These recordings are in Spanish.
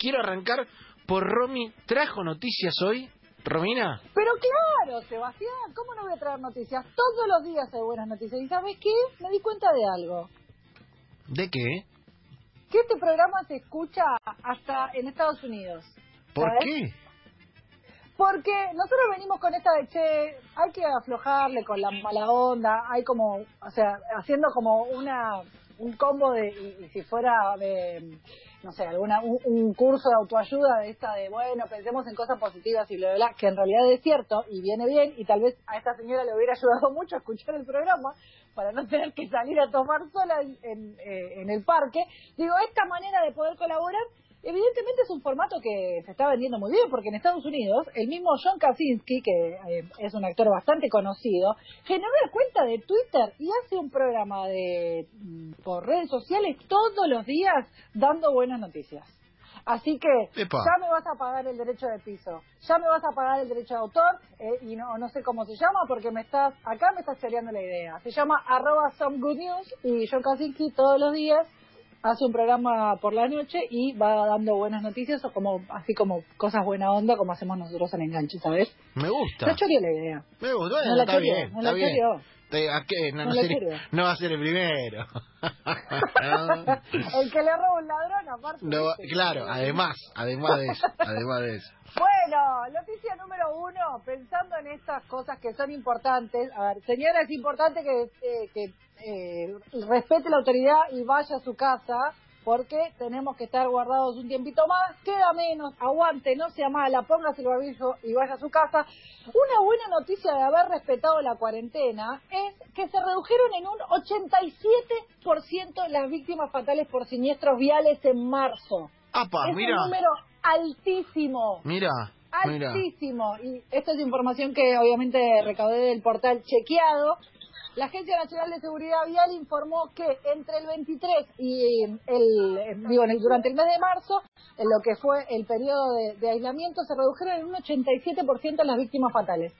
quiero arrancar por Romy. ¿Trajo noticias hoy, Romina? Pero claro, Sebastián, ¿cómo no voy a traer noticias? Todos los días hay buenas noticias. ¿Y sabes qué? Me di cuenta de algo. ¿De qué? Que este programa se escucha hasta en Estados Unidos. ¿Por ¿sabes? qué? Porque nosotros venimos con esta de, che, hay que aflojarle con la mala onda, hay como, o sea, haciendo como una un combo de, y, y si fuera de, no sé, alguna un, un curso de autoayuda de esta de, bueno, pensemos en cosas positivas y bla, bla, bla, que en realidad es cierto y viene bien y tal vez a esta señora le hubiera ayudado mucho a escuchar el programa para no tener que salir a tomar sola en, en, eh, en el parque. Digo, esta manera de poder colaborar Evidentemente es un formato que se está vendiendo muy bien, porque en Estados Unidos el mismo John Krasinski, que eh, es un actor bastante conocido, generó una cuenta de Twitter y hace un programa de mm, por redes sociales todos los días dando buenas noticias. Así que Epa. ya me vas a pagar el derecho de piso, ya me vas a pagar el derecho de autor, eh, y no, no sé cómo se llama, porque me estás acá me estás choreando la idea. Se llama arroba some good news y John Krasinski todos los días hace un programa por la noche y va dando buenas noticias o como así como cosas buena onda como hacemos nosotros en Enganche, ¿sabes? Me gusta. No la idea. Me gusta. No la está bien, no está la bien. Te- ¿a qué? No, No no va a ser el primero. El que le roba un ladrón, aparte. Claro, además, además de eso, además de eso. Bueno, noticia número uno, pensando en estas cosas que son importantes. A ver, señora, es importante que, eh, que eh, respete la autoridad y vaya a su casa, porque tenemos que estar guardados un tiempito más. Queda menos, aguante, no sea mala, póngase el barbillo y vaya a su casa. Una buena noticia de haber respetado la cuarentena es que se redujeron en un 87% las víctimas fatales por siniestros viales en marzo. Apa, es mira, un número altísimo mira, mira. altísimo. Y esta es información que obviamente recaudé del portal Chequeado. La Agencia Nacional de Seguridad Vial informó que entre el 23 y el, eh, digo, durante el mes de marzo, en lo que fue el periodo de, de aislamiento, se redujeron en un 87% las víctimas fatales.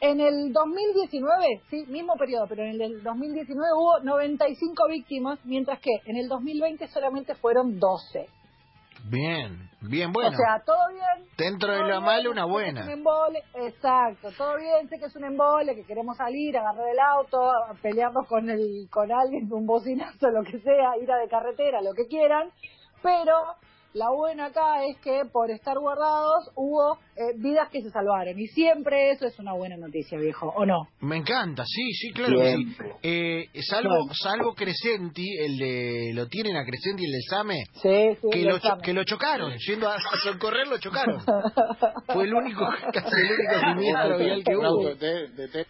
En el 2019, sí, mismo periodo, pero en el del 2019 hubo 95 víctimas, mientras que en el 2020 solamente fueron 12. Bien, bien, bueno. O sea, todo bien. Dentro de lo malo, una buena. un embole, exacto, todo bien, sé que es un embole, que queremos salir, agarrar el auto, pelearnos con el con alguien, un bocinazo, lo que sea, ir a de carretera, lo que quieran, pero la buena acá es que por estar guardados hubo eh, vidas que se salvaron y siempre eso es una buena noticia, viejo, ¿o no? Me encanta, sí, sí, claro que sí. Eh, salvo, salvo Crescenti, el de, lo tienen a Crescenti, el del SAME, Sí, sí, que lo lo, cho- que lo chocaron, yendo a, a socorrer lo chocaron. Fue el único, casi el único siniestro vial que hubo. de, de, de-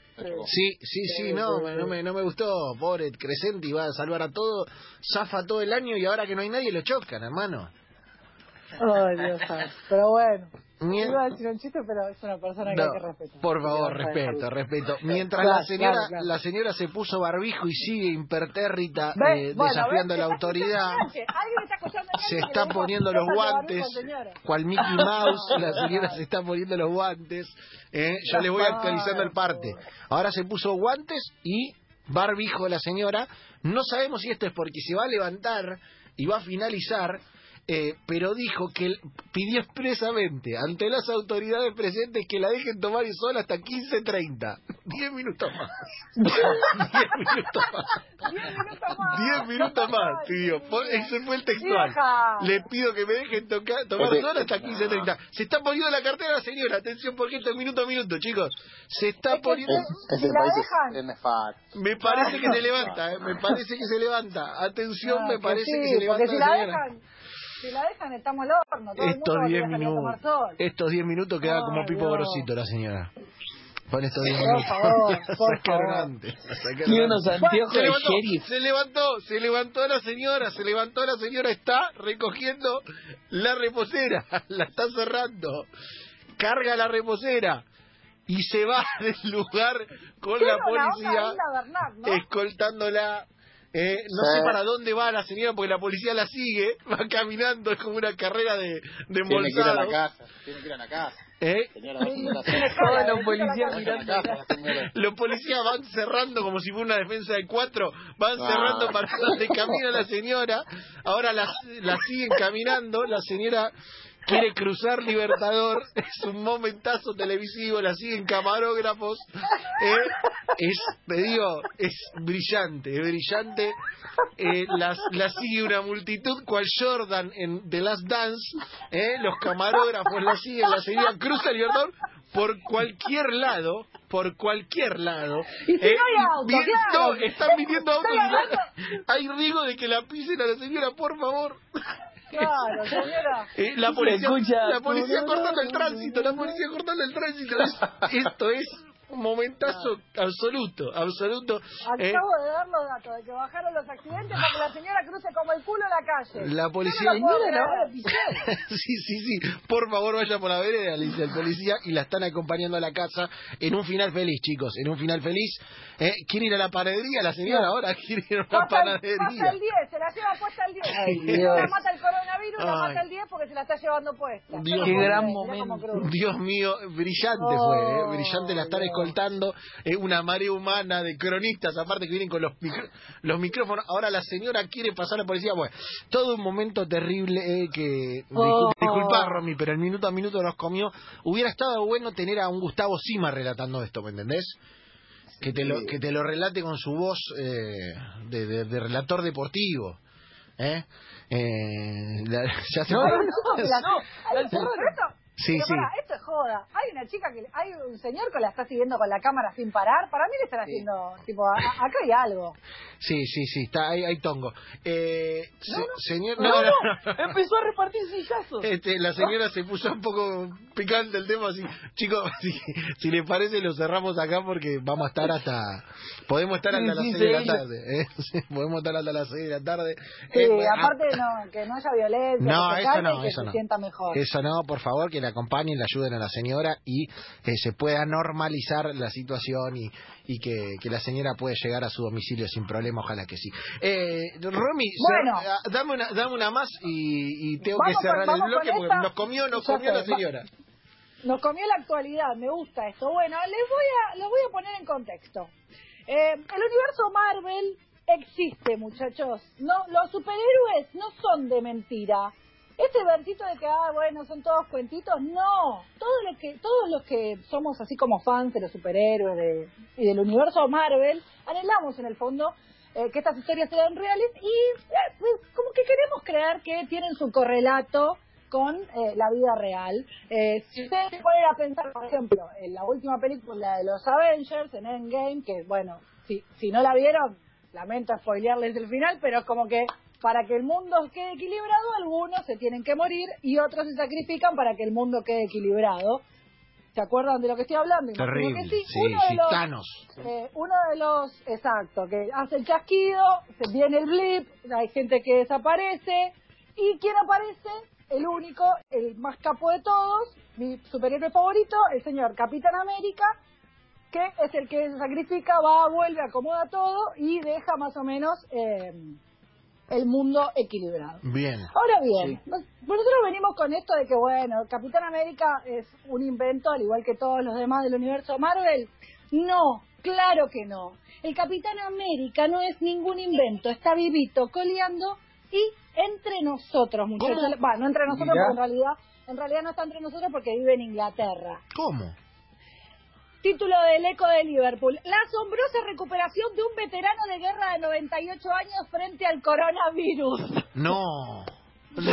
Sí, sí, sí, no, me- no me, no me gustó. Pobre Crescenti, va a salvar a todo, zafa todo el año y ahora que no hay nadie lo chocan, hermano. Ay, Dios santo. Pero bueno, Mien- iba a decir un chiste, pero es una persona que hay que respetar. por favor, respeto, respeto. Mientras Claro, la señora claro, claro. la señora se puso barbijo y sigue impertérrita eh, bueno, desafiando a la autoridad, se está le poniendo los "Póngase guantes, barbijo, señora". cual Mickey Mouse, la señora se está poniendo los guantes. eh, Yo les voy actualizando el parte. Ahora se puso guantes y barbijo la señora. No sabemos si esto es porque se va a levantar y va a finalizar. Eh, pero dijo que él pidió expresamente ante las autoridades presentes que la dejen tomar el sol hasta 15.30. 10 minutos más. 10 minutos más. Diez minutos más. 10 minutos más, pidió. Ese fue el textual. Le pido que me dejen tocar, tomar Ese- sol hasta 15.30. Se está poniendo la cartera la señora. Atención porque esto es minuto a minuto, chicos. Se está poniendo... Me parece que se levanta, eh, me parece que se levanta. Atención, Ah, me parece sí, que se levanta Porque si la si la dejan estamos al horno. Todo Estos mundo 10 va a salir a tomar minutos, estos 10 minutos queda Ay, como Pipo Dios. Grosito la señora. Con estos 10 Por minutos. por favor. Y unos anteojos Se levantó, se levantó, se levantó la señora, se levantó la señora, está recogiendo la reposera, la está cerrando, carga la reposera y se va del lugar con la policía Bernat, ¿no? escoltándola. Eh, no Sí. sé para dónde va la señora porque la policía la sigue, va caminando, es como una carrera de, de Tiene que ir a la embolsados. casa. Tiene que ir a la casa. ¿eh? Señora, la la casa. Los policías van cerrando como si fuera una defensa de cuatro, van Ah. cerrando para donde camina la señora, ahora la, la siguen caminando, la señora quiere cruzar Libertador, es un momentazo televisivo, la siguen camarógrafos, eh, es, te digo, es brillante, es brillante, eh, las, la sigue una multitud cual Jordan en The Last Dance, eh, los camarógrafos la siguen, la señora cruza Libertador por cualquier lado, por cualquier lado. Y si no hay auto, bien- claro. no, están viniendo autos y la- hay riesgo de que la pisen a la señora, por favor. Claro, señora. Eh, la policía, escucha- la policía cortando el tránsito, la policía cortando el tránsito. Es- esto es un momentazo absoluto, absoluto. Eh, Acabo de dar los datos de que bajaron los accidentes para que la señora cruce como el culo la calle. La policía- no la creer. van a pisar. sí, sí, sí. Por favor, vaya por la vereda, le dice el policía, y la están acompañando a la casa en un final feliz, chicos, en un final feliz. Eh, ¿Quiere ir a la panadería la señora ahora? ¿Quiere ir a el, panadería? pasa el 10, se la lleva puesta el 10. Ay, Dios. la mata el coronavirus, la mata el 10 porque se la está llevando puesta. Dios. Qué gran momento. Dios mío, brillante Oh, fue, eh, brillante la están Dios. escoltando, eh, una marea humana de cronistas, aparte que vienen con los, micro- los micrófonos, ahora la señora quiere pasar a la policía, bueno, todo un momento terrible eh, que, Oh. discul- disculpa Romy, pero el minuto a minuto nos comió, hubiera estado bueno tener a un Gustavo Sima relatando esto, ¿me entendés? Que te, lo, que te lo relate con su voz eh, de, de- de relator deportivo. ¿Eh? Eh, la- ya se No, no, No, la- no, la esto- Sí, pero sí. pará, esto es joda. Hay una chica que, hay un señor que la está siguiendo con la cámara sin parar. Para mí le están haciendo, tipo, a- acá hay algo. Sí, sí, sí, está, hay, hay tongo. Eh, se- señor, No, no, no, no, no. empezó a repartir sillazos. Este, la señora se puso un poco picante el tema, así, chicos, si, si les parece lo cerramos acá porque vamos a estar hasta, podemos estar hasta las sí, 6 de la tarde, ¿eh? Podemos estar hasta las 6 de la tarde. Sí, Eh, bueno, aparte no, que no haya violencia, No, que eso no, que eso se no. sienta mejor. Eso no, por favor, que la acompañen, la ayuden a la señora y eh, se pueda normalizar la situación y, y que, que la señora pueda llegar a su domicilio sin problema, ojalá que sí. Eh, Romy, Bueno. ah, dame, una, dame una más y, y tengo que cerrar con- el bloque porque esta. nos comió, nos comió la señora. Nos comió la actualidad, me gusta esto. Bueno, les voy a, los voy a poner en contexto. Eh, el universo Marvel existe, muchachos. No, los superhéroes no son de mentira. Este versito de que, ah, bueno, son todos cuentitos, no. Todos los que, todos los que somos así como fans de los superhéroes de, y del universo Marvel, anhelamos en el fondo eh, que estas historias sean reales y eh, pues, como que queremos creer que tienen su correlato con eh, la vida real. Eh, si ustedes se ponen a pensar, por ejemplo, en la última película de los Avengers, en Endgame, que bueno, si, si no la vieron, lamento spoilearles el final, pero es como que para que el mundo quede equilibrado, algunos se tienen que morir y otros se sacrifican para que el mundo quede equilibrado. ¿Se acuerdan de lo que estoy hablando? Terrible, que sí. sí, Uno de los- Thanos. eh, uno de los, exacto, que hace el chasquido, se viene el blip, hay gente que desaparece, y ¿quién aparece? El único, el más capo de todos, mi superhéroe favorito, el señor Capitán América, que es el que se sacrifica, va, vuelve, acomoda todo y deja más o menos eh, el mundo equilibrado. Bien. Ahora bien, nos- nosotros venimos con esto de que, bueno, Capitán América es un invento, al igual que todos los demás del universo Marvel. No, claro que no. El Capitán América no es ningún invento, está vivito, coleando y entre nosotros, muchachos. ¿Cómo? Bueno, no entre nosotros, porque en realidad, en realidad no está entre nosotros porque vive en Inglaterra. ¿Cómo? Título del Eco de Liverpool. La asombrosa recuperación de un veterano de guerra de 98 años frente al coronavirus. No. No.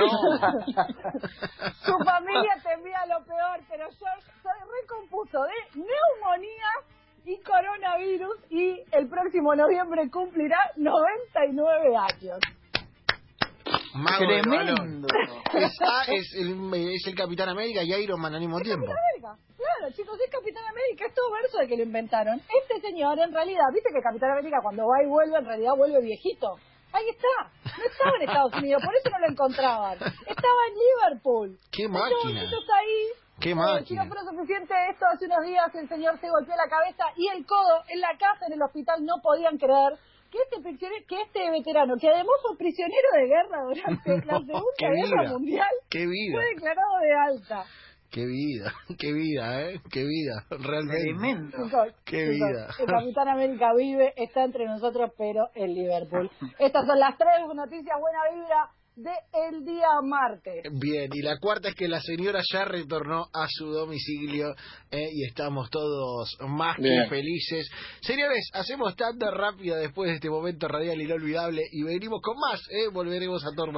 Su familia temía lo peor, pero yo se recompuso de neumonía y coronavirus y el próximo noviembre cumplirá 99 años. Mago. Tremendo. Es, ah, es, el, es el Capitán América y Iron Man al mismo tiempo. Capitán América. Claro, chicos, es Capitán América, es todo verso de que lo inventaron. Este señor, en realidad, viste que Capitán América cuando va y vuelve, en realidad vuelve viejito. Ahí está. No estaba en Estados Unidos, por eso no lo encontraban. Estaba en Liverpool. ¡Qué máquina! ahí. ¡Qué Eh, si máquina! no fuera suficiente esto, hace unos días el señor se golpeó la cabeza y el codo en la casa, en el hospital, no podían creer que este prisionero, que este veterano, que además fue prisionero de guerra durante la Segunda Guerra vida. Mundial, ¡Qué vida! fue declarado de alta. ¡Qué vida! ¡Qué vida, eh! ¡Qué vida! Realmente. Tremendo. Qué chicos, vida. El Capitán América vive, está entre nosotros, pero en Liverpool. Estas son las tres noticias buena vibra de el día martes. Bien, y la cuarta es que la señora ya retornó a su domicilio eh, y estamos todos más que felices. Señores, hacemos tanta rápida después de este momento radial inolvidable y venimos con más, eh, volveremos a Torma.